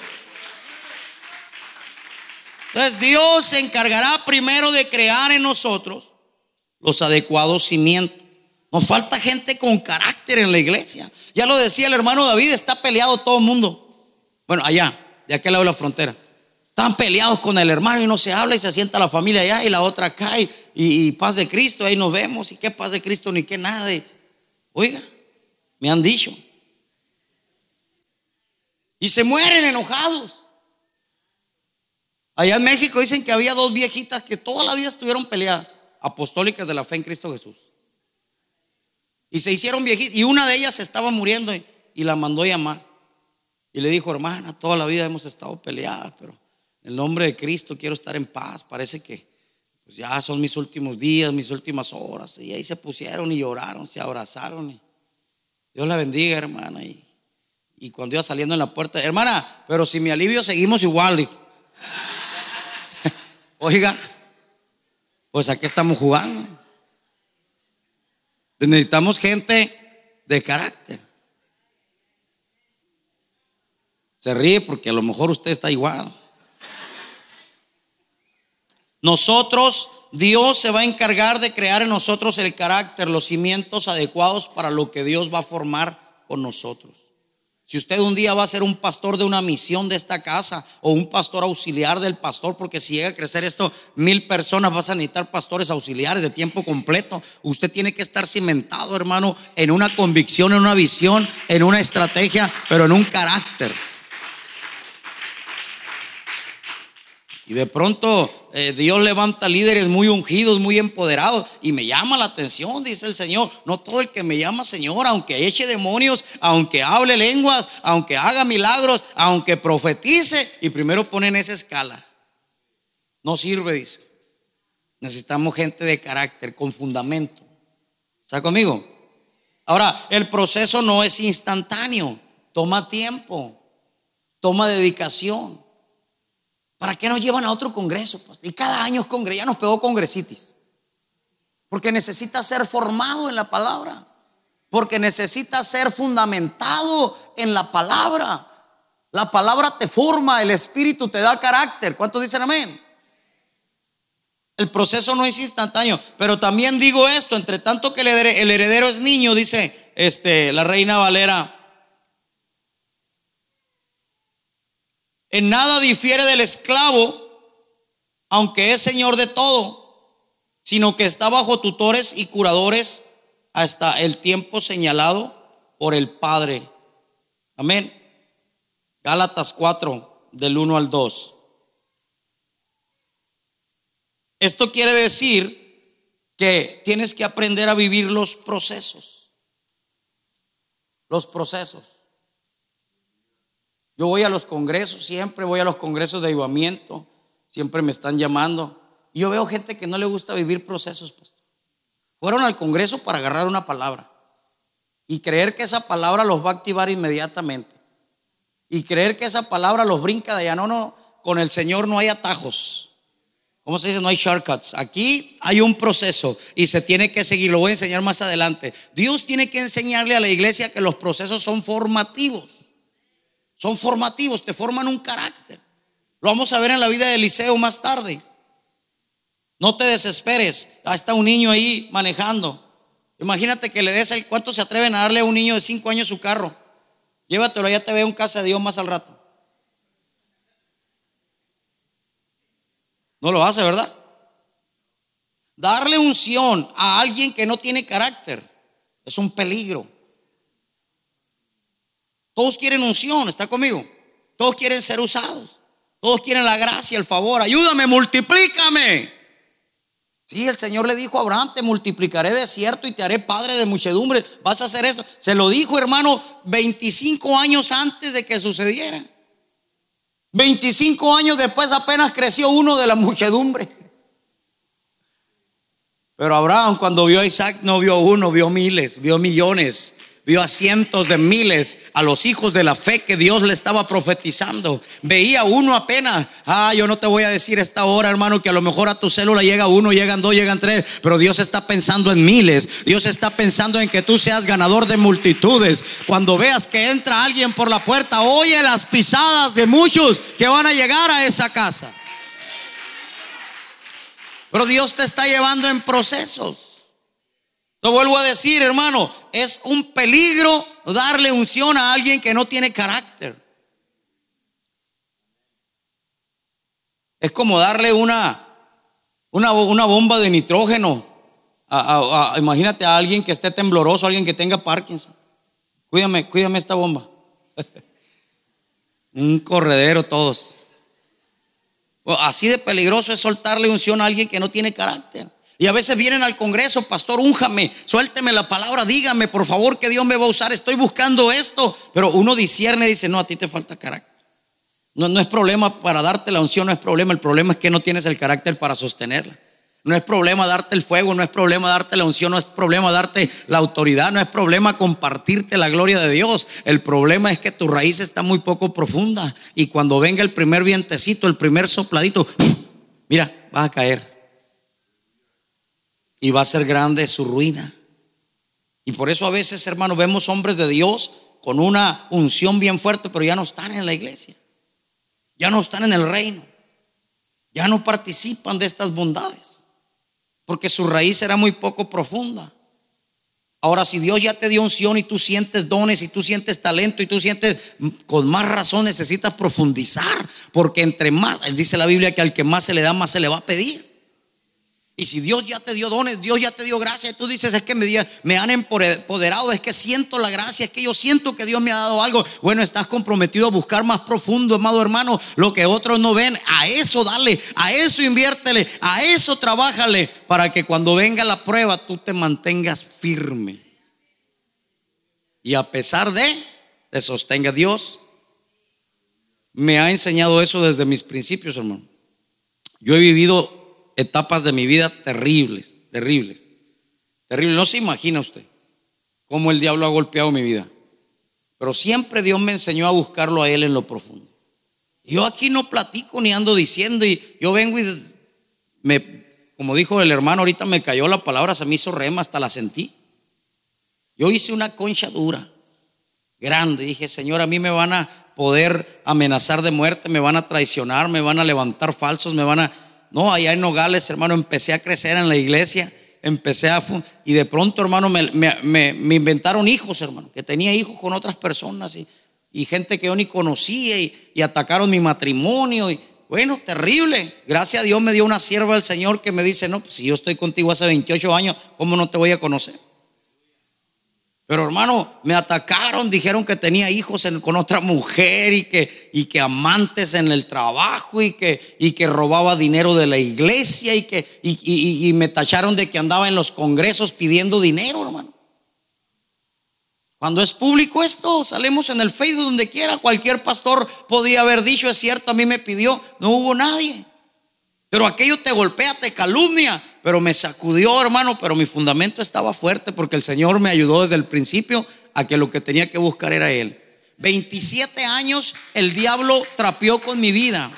Entonces Dios se encargará primero de crear en nosotros los adecuados cimientos. Nos falta gente con carácter en la iglesia. Ya lo decía el hermano David, está peleado todo el mundo. Bueno, allá, de aquel lado de la frontera. Están peleados con el hermano y no se habla y se sienta la familia allá y la otra acá y, paz de Cristo, ahí nos vemos y qué paz de Cristo ni qué nada. oiga, me han dicho. Y se mueren enojados. Allá en México dicen que había dos viejitas que toda la vida estuvieron peleadas, apostólicas de la fe en Cristo Jesús. Y se hicieron viejitas. Y una de ellas estaba muriendo y, la mandó llamar. Y le dijo, hermana, toda la vida hemos estado peleadas, pero en el nombre de Cristo quiero estar en paz. Parece que pues ya son mis últimos días, mis últimas horas. Y ahí se pusieron y lloraron, se abrazaron. Dios la bendiga, hermana. Y, y cuando iba saliendo en la puerta, hermana, pero si mi alivio seguimos igual. Oiga, pues aquí estamos jugando. Necesitamos gente de carácter. Se ríe porque a lo mejor usted está igual. Nosotros, Dios se va a encargar de crear en nosotros el carácter, los cimientos adecuados para lo que Dios va a formar con nosotros. Si usted un día va a ser un pastor de una misión de esta casa o un pastor auxiliar del pastor, porque si llega a crecer esto, mil personas vas a necesitar pastores auxiliares de tiempo completo. Usted tiene que estar cimentado, hermano, en una convicción, en una visión, en una estrategia, pero en un carácter. Y de pronto eh, Dios levanta líderes muy ungidos, muy empoderados. Y me llama la atención, dice el Señor. No todo el que me llama Señor, aunque eche demonios, aunque hable lenguas, aunque haga milagros, aunque profetice. Y primero pone en esa escala. No sirve, dice. Necesitamos gente de carácter, con fundamento. ¿Está conmigo? Ahora, el proceso no es instantáneo. Toma tiempo. Toma dedicación. ¿Para qué nos llevan a otro congreso? Pues? Y cada año es congreso, ya nos pegó congresitis. Porque necesita ser formado en la palabra. Porque necesita ser fundamentado en la palabra. La palabra te forma, el espíritu te da carácter. ¿Cuántos dicen amén? El proceso no es instantáneo, pero también digo esto, entre tanto que el heredero es niño, dice este, la reina Valera, En nada difiere del esclavo, aunque es señor de todo, sino que está bajo tutores y curadores hasta el tiempo señalado por el Padre. Amén. Gálatas 4, del 1 al 2. Esto quiere decir que tienes que aprender a vivir los procesos. Los procesos. Yo voy a los congresos, siempre voy a los congresos de ayudamiento, siempre me están llamando. Y yo veo gente que no le gusta vivir procesos. Fueron al congreso para agarrar una palabra y creer que esa palabra los va a activar inmediatamente. Y creer que esa palabra los brinca de allá. No, no, con el Señor no hay atajos. ¿Cómo se dice? No hay shortcuts. Aquí hay un proceso y se tiene que seguir. Lo voy a enseñar más adelante. Dios tiene que enseñarle a la iglesia que los procesos son formativos. Son formativos, te forman un carácter. Lo vamos a ver en la vida de Eliseo más tarde. No te desesperes. Ahí está un niño ahí manejando. Imagínate que le des el cuánto se atreven a darle a un niño de 5 años su carro. Llévatelo, ya te veo en casa de Dios más al rato. No lo hace, ¿verdad? Darle unción a alguien que no tiene carácter es un peligro. Todos quieren unción, ¿está conmigo? Todos quieren ser usados. Todos quieren la gracia, el favor. Ayúdame, multiplícame. Sí, el Señor le dijo a Abraham, te multiplicaré de cierto y te haré padre de muchedumbre. Vas a hacer esto. Se lo dijo, hermano, 25 años antes de que sucediera. 25 años después apenas creció uno de la muchedumbre. Pero Abraham cuando vio a Isaac no vio uno, vio miles, vio millones vio a cientos de miles, a los hijos de la fe que Dios le estaba profetizando. Veía uno apenas. Ah, yo no te voy a decir esta hora, hermano, que a lo mejor a tu célula llega uno, llegan dos, llegan tres, pero Dios está pensando en miles. Dios está pensando en que tú seas ganador de multitudes. Cuando veas que entra alguien por la puerta, oye las pisadas de muchos que van a llegar a esa casa. Pero Dios te está llevando en procesos. Lo vuelvo a decir, hermano, es un peligro darle unción a alguien que no tiene carácter. Es como darle una, una, bomba de nitrógeno. imagínate a alguien que esté tembloroso, alguien que tenga Parkinson. Cuídame, cuídame esta bomba. un corredero todos. Así de peligroso es soltarle unción a alguien que no tiene carácter. Y a veces vienen al Congreso, pastor, únjame, suélteme la palabra, dígame por favor que Dios me va a usar, estoy buscando esto. Pero uno discierne y dice, no, a ti te falta carácter. No, no es problema para darte la unción, no es problema, el problema es que no tienes el carácter para sostenerla. No es problema darte el fuego, no es problema darte la unción, no es problema darte la autoridad, no es problema compartirte la gloria de Dios. El problema es que tu raíz está muy poco profunda y cuando venga el primer vientecito, el primer sopladito, mira, vas a caer y va a ser grande su ruina. Y por eso a veces, hermanos, vemos hombres de Dios con una unción bien fuerte, pero ya no están en la iglesia. Ya no están en el reino. Ya no participan de estas bondades. Porque su raíz era muy poco profunda. Ahora, si Dios ya te dio unción y tú sientes dones y tú sientes talento y tú sientes mm, con más razón necesitas profundizar, porque entre más, dice la Biblia que al que más se le da, más se le va a pedir. Y si Dios ya te dio dones, Dios ya te dio gracia, tú dices, es que me, me han empoderado, es que siento la gracia, es que yo siento que Dios me ha dado algo. Bueno, estás comprometido a buscar más profundo, amado hermano, lo que otros no ven. A eso dale, a eso inviértele, a eso trabájale, para que cuando venga la prueba tú te mantengas firme. Y a pesar de, te sostenga Dios. Me ha enseñado eso desde mis principios, hermano. Yo he vivido etapas de mi vida terribles, terribles, terribles. No se imagina usted cómo el diablo ha golpeado mi vida. Pero siempre Dios me enseñó a buscarlo a Él en lo profundo. Yo aquí no platico ni ando diciendo y yo vengo y me, como dijo el hermano, ahorita me cayó la palabra, se me hizo rema, hasta la sentí. Yo hice una concha dura, grande. Dije, Señor, a mí me van a poder amenazar de muerte, me van a traicionar, me van a levantar falsos, me van a no, allá en Nogales, hermano, empecé a crecer en la iglesia. Empecé a. Y de pronto, hermano, me, inventaron hijos, hermano, que tenía hijos con otras personas y, y gente que yo ni conocía y, atacaron mi matrimonio. Y, bueno, terrible. Gracias a Dios me dio una sierva del Señor que me dice: No, pues si yo estoy contigo hace 28 años, ¿cómo no te voy a conocer? Pero hermano, me atacaron, dijeron que tenía hijos con otra mujer y que, y que amantes en el trabajo y que, y que robaba dinero de la iglesia y que y, me tacharon de que andaba en los congresos pidiendo dinero, hermano. Cuando es público esto, salimos en el Facebook donde quiera, cualquier pastor podía haber dicho, es cierto, a mí me pidió, no hubo nadie. Pero aquello te golpea, te calumnia. Pero me sacudió, hermano, pero mi fundamento estaba fuerte porque el Señor me ayudó desde el principio a que lo que tenía que buscar era Él. 27 años el diablo trapeó con mi vida.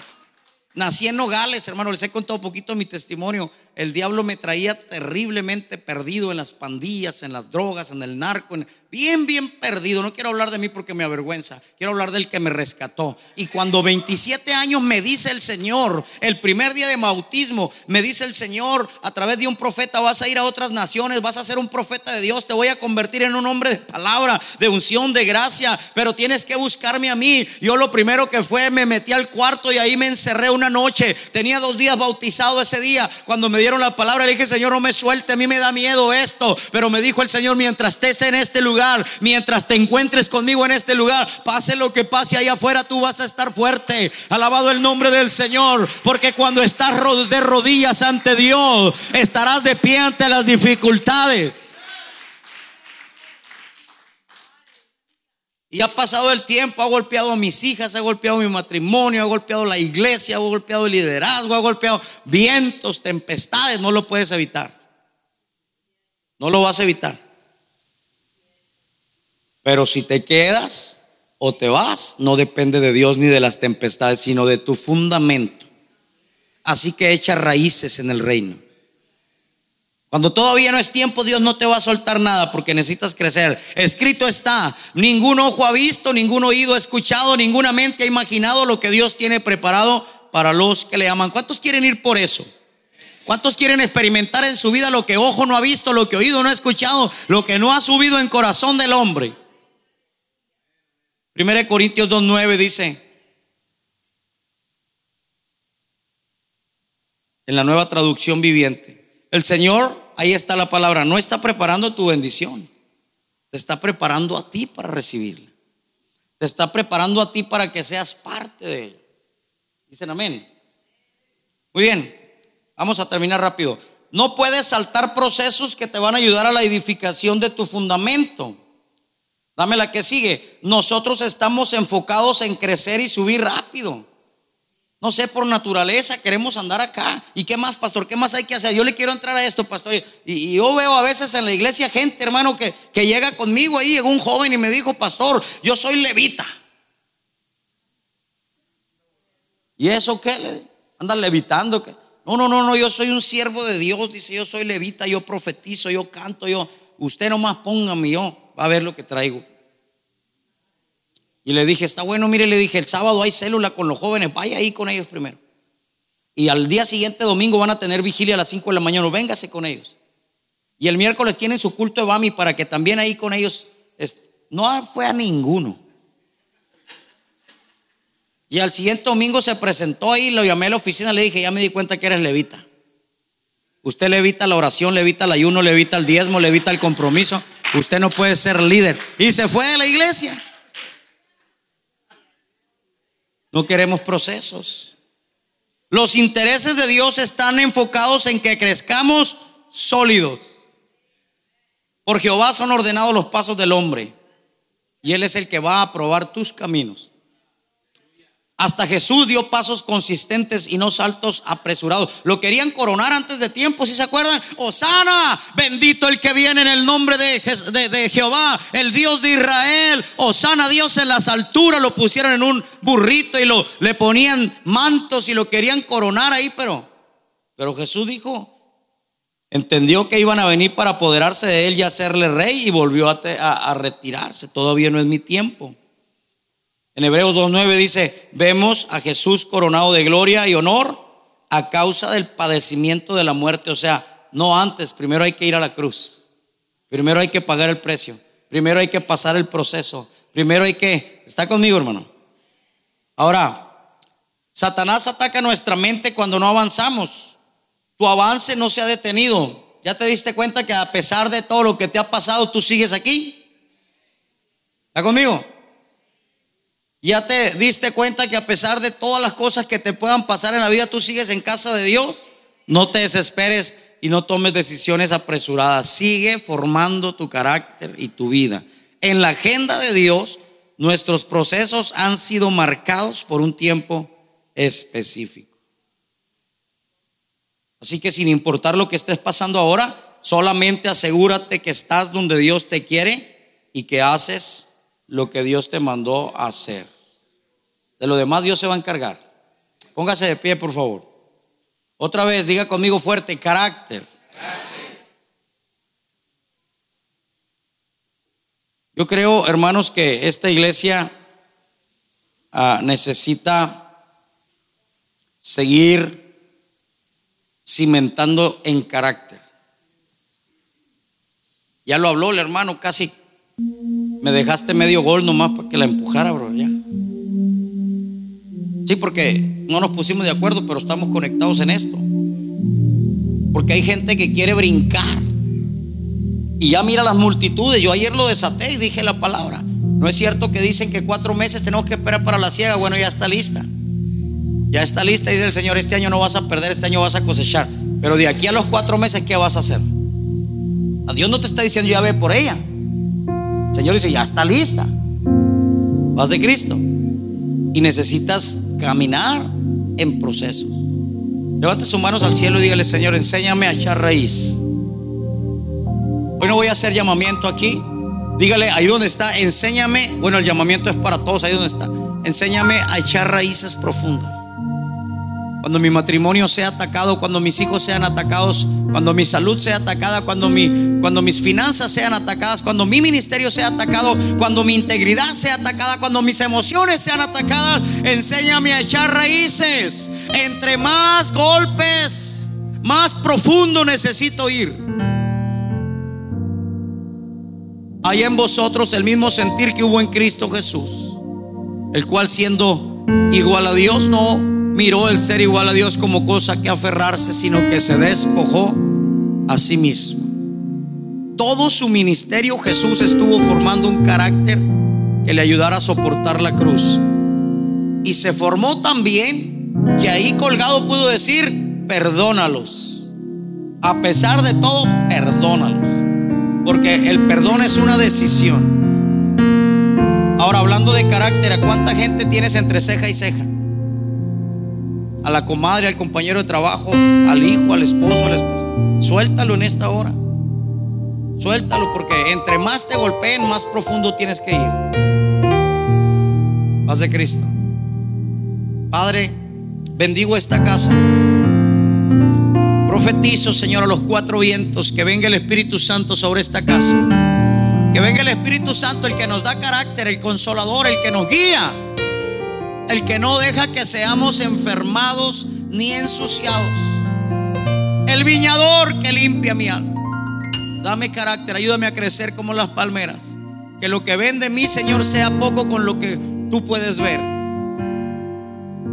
Nací en Nogales, hermano, les he contado un poquito mi testimonio. El diablo me traía terriblemente perdido en las pandillas, en las drogas, en el narco, bien, bien perdido. No quiero hablar de mí porque me avergüenza. Quiero hablar del que me rescató. Y cuando 27 años me dice el Señor, el primer día de bautismo, me dice el Señor, a través de un profeta vas a ir a otras naciones, vas a ser un profeta de Dios, te voy a convertir en un hombre de palabra, de unción, de gracia, pero tienes que buscarme a mí. Yo lo primero que fue, me metí al cuarto y ahí me encerré una noche. Tenía dos días bautizado ese día. Cuando me dieron la palabra, le dije, Señor, no me suelte, a mí me da miedo esto. Pero me dijo el Señor, mientras estés en este lugar, mientras te encuentres conmigo en este lugar, pase lo que pase allá afuera, tú vas a estar fuerte. Alabado el nombre del Señor, porque cuando estás de rodillas ante Dios, estarás de pie ante las dificultades. Y ha pasado el tiempo, ha golpeado a mis hijas, ha golpeado mi matrimonio, ha golpeado la iglesia, ha golpeado el liderazgo, ha golpeado vientos, tempestades, no lo puedes evitar. No lo vas a evitar. Pero si te quedas o te vas, no depende de Dios ni de las tempestades, sino de tu fundamento. Así que echa raíces en el reino. Cuando todavía no es tiempo, Dios no te va a soltar nada porque necesitas crecer. Escrito está, ningún ojo ha visto, ningún oído ha escuchado, ninguna mente ha imaginado lo que Dios tiene preparado para los que le aman. ¿Cuántos quieren ir por eso? ¿Cuántos quieren experimentar en su vida lo que ojo no ha visto, lo que oído no ha escuchado, lo que no ha subido en corazón del hombre? 1 Corintios 2.9 dice, en la nueva traducción viviente, el Señor, ahí está la palabra, no está preparando tu bendición. Te está preparando a ti para recibirla. Te está preparando a ti para que seas parte de ella. Dicen amén. Muy bien, vamos a terminar rápido. No puedes saltar procesos que te van a ayudar a la edificación de tu fundamento. Dame la que sigue. Nosotros estamos enfocados en crecer y subir rápido. No sé, por naturaleza queremos andar acá. ¿Y qué más, pastor? ¿Qué más hay que hacer? Yo le quiero entrar a esto, pastor. Y, yo veo a veces en la iglesia gente, hermano, que, que llega conmigo ahí, llegó un joven y me dijo, pastor, yo soy levita. ¿Y eso qué? Le anda levitando. No, no, no, no, yo soy un siervo de Dios. Dice, yo soy levita, yo profetizo, yo canto, yo. Usted nomás póngame yo, va a ver lo que traigo. Y le dije, está bueno, mire, le dije, el sábado hay célula con los jóvenes, vaya ahí con ellos primero. Y al día siguiente, domingo, van a tener vigilia a las 5 de la mañana, véngase con ellos. Y el miércoles tienen su culto de Bami para que también ahí con ellos. No fue a ninguno. Y al siguiente domingo se presentó ahí, lo llamé a la oficina, le dije, ya me di cuenta que eres levita. Usted levita la oración, levita el ayuno, levita el diezmo, levita el compromiso. Usted no puede ser líder. Y se fue de la iglesia. No queremos procesos. Los intereses de Dios están enfocados en que crezcamos sólidos. Por Jehová son ordenados los pasos del hombre. Y Él es el que va a probar tus caminos. Hasta Jesús dio pasos consistentes y no saltos apresurados. Lo querían coronar antes de tiempo, si se acuerdan. Osana, bendito el que viene en el nombre de, de, Jehová, el Dios de Israel. Osana, Dios en las alturas. Lo pusieron en un burrito y lo, le ponían mantos y lo querían coronar ahí, pero, pero Jesús dijo, entendió que iban a venir para apoderarse de él y hacerle rey y volvió a retirarse. Todavía no es mi tiempo. En Hebreos 2.9 dice, vemos a Jesús coronado de gloria y honor a causa del padecimiento de la muerte. O sea, no antes, primero hay que ir a la cruz. Primero hay que pagar el precio. Primero hay que pasar el proceso. Primero hay que... ¿Está conmigo, hermano? Ahora, Satanás ataca nuestra mente cuando no avanzamos. Tu avance no se ha detenido. ¿Ya te diste cuenta que a pesar de todo lo que te ha pasado, tú sigues aquí? ¿Está conmigo? Ya te diste cuenta que a pesar de todas las cosas que te puedan pasar en la vida, tú sigues en casa de Dios. No te desesperes y no tomes decisiones apresuradas. Sigue formando tu carácter y tu vida. En la agenda de Dios, nuestros procesos han sido marcados por un tiempo específico. Así que sin importar lo que estés pasando ahora, solamente asegúrate que estás donde Dios te quiere y que haces lo que Dios te mandó a hacer. De lo demás Dios se va a encargar. Póngase de pie, por favor. Otra vez, diga conmigo fuerte, carácter. Yo creo, hermanos, que esta iglesia ah, necesita seguir cimentando en carácter. Ya lo habló el hermano casi me dejaste medio gol nomás para que la empujara, bro, ya. Sí, porque no nos pusimos de acuerdo, pero estamos conectados en esto. Porque hay gente que quiere brincar. Y ya mira las multitudes. Yo ayer lo desaté y dije la palabra. No es cierto que dicen que cuatro meses tenemos que esperar para la ciega. Bueno, ya está lista. Ya está lista, dice el Señor. Este año no vas a perder, este año vas a cosechar. Pero de aquí a los cuatro meses, ¿qué vas a hacer? A Dios no te está diciendo ya ve por ella. Señor dice, ya está lista. Vas de Cristo. Y necesitas caminar en procesos. Levante sus manos al cielo y dígale, Señor, enséñame a echar raíz. Hoy no voy a hacer llamamiento aquí. Dígale, ahí donde está, enséñame. Bueno, el llamamiento es para todos, ahí donde está. Enséñame a echar raíces profundas. Cuando mi matrimonio sea atacado, cuando mis hijos sean atacados, cuando mi salud sea atacada, cuando, mi, cuando mis finanzas sean atacadas, cuando mi ministerio sea atacado, cuando mi integridad sea atacada, cuando mis emociones sean atacadas, enséñame a echar raíces. Entre más golpes, más profundo necesito ir. Hay en vosotros el mismo sentir que hubo en Cristo Jesús, el cual siendo igual a Dios no miró el ser igual a Dios como cosa que aferrarse, sino que se despojó a sí mismo. Todo su ministerio Jesús estuvo formando un carácter que le ayudara a soportar la cruz. Y se formó también que ahí colgado pudo decir, perdónalos. A pesar de todo, perdónalos. Porque el perdón es una decisión. Ahora, hablando de carácter, ¿a cuánta gente tienes entre ceja y ceja? A la comadre, al compañero de trabajo, al hijo, al esposo, a la esposa. Suéltalo en esta hora. Suéltalo porque entre más te golpeen, más profundo tienes que ir. Paz de Cristo. Padre, bendigo esta casa. Profetizo, Señor, a los cuatro vientos, que venga el Espíritu Santo sobre esta casa. Que venga el Espíritu Santo, el que nos da carácter, el consolador, el que nos guía el que no deja que seamos enfermados ni ensuciados. El viñador que limpia mi alma. Dame carácter, ayúdame a crecer como las palmeras. Que lo que ven de mí, Señor, sea poco con lo que tú puedes ver.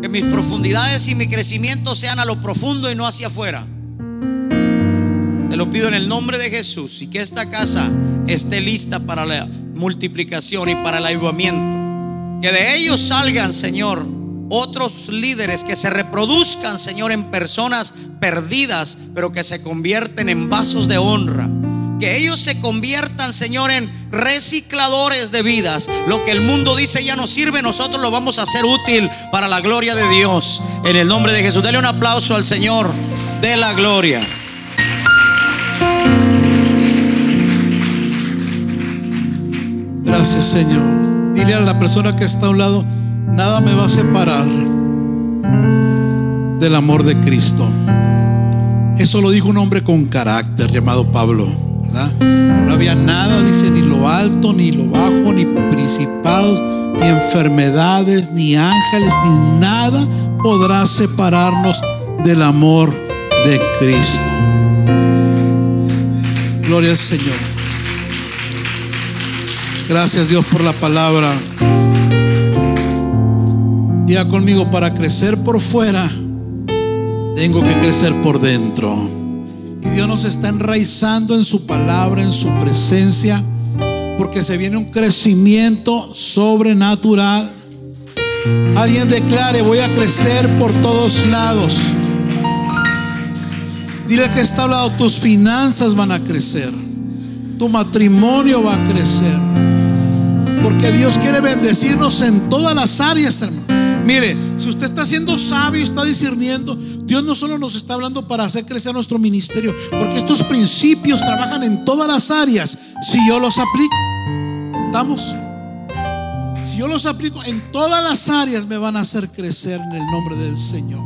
Que mis profundidades y mi crecimiento sean a lo profundo y no hacia afuera. Te lo pido en el nombre de Jesús y que esta casa esté lista para la multiplicación y para el avivamiento. Que de ellos salgan, Señor, otros líderes que se reproduzcan, Señor, en personas perdidas, pero que se convierten en vasos de honra. Que ellos se conviertan, Señor, en recicladores de vidas. Lo que el mundo dice ya no sirve, nosotros lo vamos a hacer útil para la gloria de Dios. En el nombre de Jesús, dale un aplauso al Señor de la gloria. Gracias, Señor. A la persona que está a un lado, nada me va a separar del amor de Cristo. Eso lo dijo un hombre con carácter llamado Pablo, ¿verdad? No había nada, dice, ni lo alto, ni lo bajo, ni principados, ni enfermedades, ni ángeles, ni nada podrá separarnos del amor de Cristo. Gloria al Señor. Gracias Dios por la palabra. Diga conmigo, para crecer por fuera, tengo que crecer por dentro. Y Dios nos está enraizando en su palabra, en su presencia, porque se viene un crecimiento sobrenatural. Alguien declare, voy a crecer por todos lados. Dile que está hablando, tus finanzas van a crecer. Tu matrimonio va a crecer. Porque Dios quiere bendecirnos en todas las áreas, hermano. Mire, si usted está siendo sabio, está discerniendo, Dios no solo nos está hablando para hacer crecer nuestro ministerio, porque estos principios trabajan en todas las áreas. Si yo los aplico, ¿estamos? Si yo los aplico en todas las áreas, me van a hacer crecer en el nombre del Señor.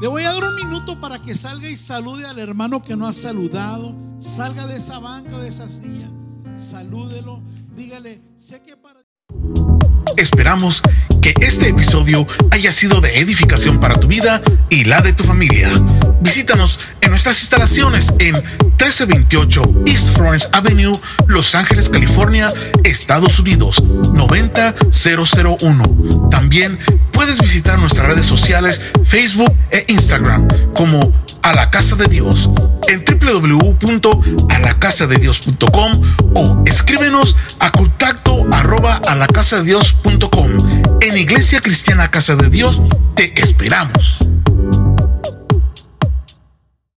Le voy a dar un minuto para que salga y salude al hermano que no ha saludado. Salga de esa banca, de esa silla. Salúdelo. Dígale, sé que para... Esperamos que este episodio haya sido de edificación para tu vida y la de tu familia. Visítanos en nuestras instalaciones en 1328 East Florence Avenue, Los Ángeles, California, Estados Unidos 90001. También puedes visitar nuestras redes sociales Facebook e Instagram como a la casa de Dios en www.alacasadedios.com o escríbenos a contacto arroba a la casa de Dios.com. En Iglesia Cristiana Casa de Dios te esperamos.